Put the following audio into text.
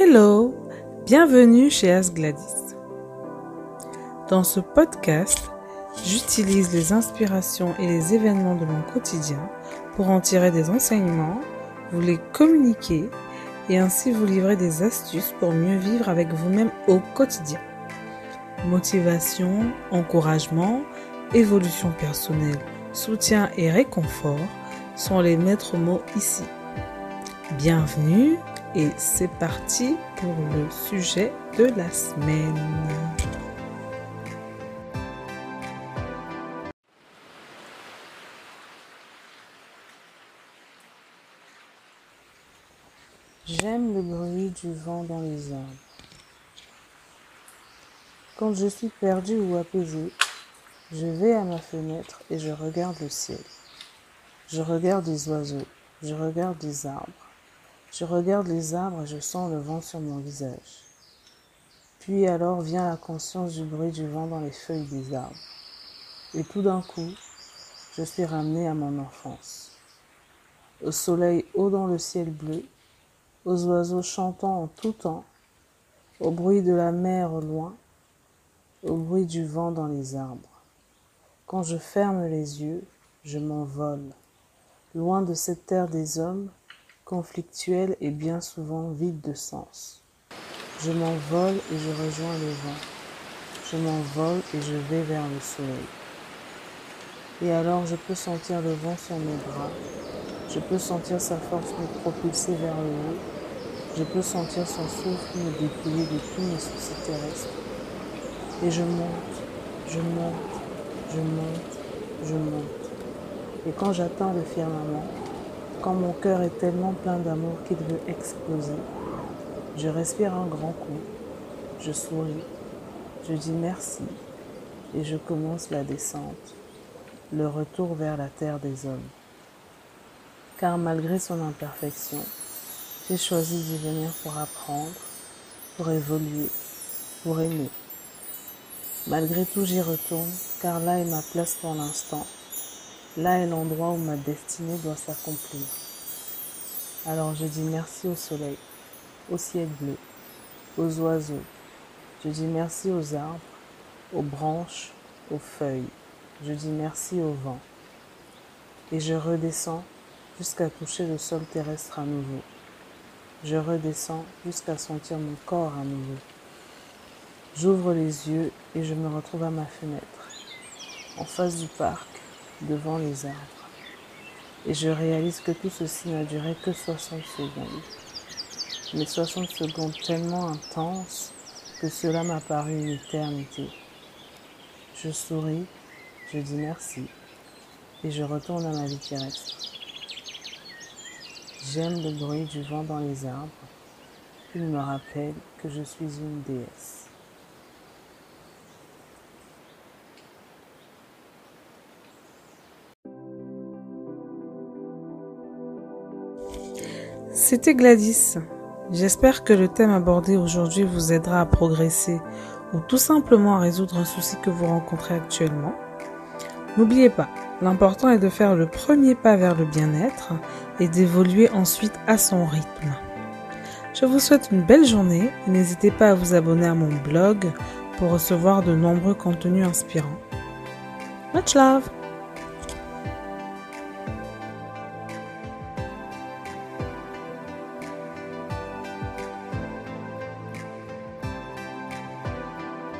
Hello, bienvenue chez As Gladys. Dans ce podcast, j'utilise les inspirations et les événements de mon quotidien pour en tirer des enseignements, vous les communiquer et ainsi vous livrer des astuces pour mieux vivre avec vous-même au quotidien. Motivation, encouragement, évolution personnelle, soutien et réconfort sont les maîtres mots ici. Bienvenue et c'est parti pour le sujet de la semaine. J'aime le bruit du vent dans les arbres. Quand je suis perdu ou apaisé, je vais à ma fenêtre et je regarde le ciel. Je regarde les oiseaux, je regarde les arbres. Je regarde les arbres et je sens le vent sur mon visage. Puis alors vient la conscience du bruit du vent dans les feuilles des arbres. Et tout d'un coup, je suis ramené à mon enfance. Au soleil haut dans le ciel bleu, aux oiseaux chantant en tout temps, au bruit de la mer au loin, au bruit du vent dans les arbres. Quand je ferme les yeux, je m'envole, loin de cette terre des hommes conflictuelle et bien souvent vide de sens. Je m'envole et je rejoins le vent. Je m'envole et je vais vers le soleil. Et alors je peux sentir le vent sur mes bras. Je peux sentir sa force me propulser vers le haut. Je peux sentir son souffle me dépouiller de tous mes soucis terrestres. Et je monte, je monte, je monte, je monte. Et quand j'atteins le firmament, quand mon cœur est tellement plein d'amour qu'il veut exploser, je respire un grand coup, je souris, je dis merci et je commence la descente, le retour vers la terre des hommes. Car malgré son imperfection, j'ai choisi d'y venir pour apprendre, pour évoluer, pour aimer. Malgré tout, j'y retourne, car là est ma place pour l'instant Là est l'endroit où ma destinée doit s'accomplir. Alors je dis merci au soleil, au ciel bleu, aux oiseaux. Je dis merci aux arbres, aux branches, aux feuilles. Je dis merci au vent. Et je redescends jusqu'à toucher le sol terrestre à nouveau. Je redescends jusqu'à sentir mon corps à nouveau. J'ouvre les yeux et je me retrouve à ma fenêtre, en face du parc, devant les arbres. Et je réalise que tout ceci n'a duré que 60 secondes. Mais 60 secondes tellement intenses que cela m'a paru une éternité. Je souris, je dis merci et je retourne à ma vie terrestre. J'aime le bruit du vent dans les arbres. Il me rappelle que je suis une déesse. C'était Gladys. J'espère que le thème abordé aujourd'hui vous aidera à progresser ou tout simplement à résoudre un souci que vous rencontrez actuellement. N'oubliez pas, l'important est de faire le premier pas vers le bien-être et d'évoluer ensuite à son rythme. Je vous souhaite une belle journée et n'hésitez pas à vous abonner à mon blog pour recevoir de nombreux contenus inspirants. Much love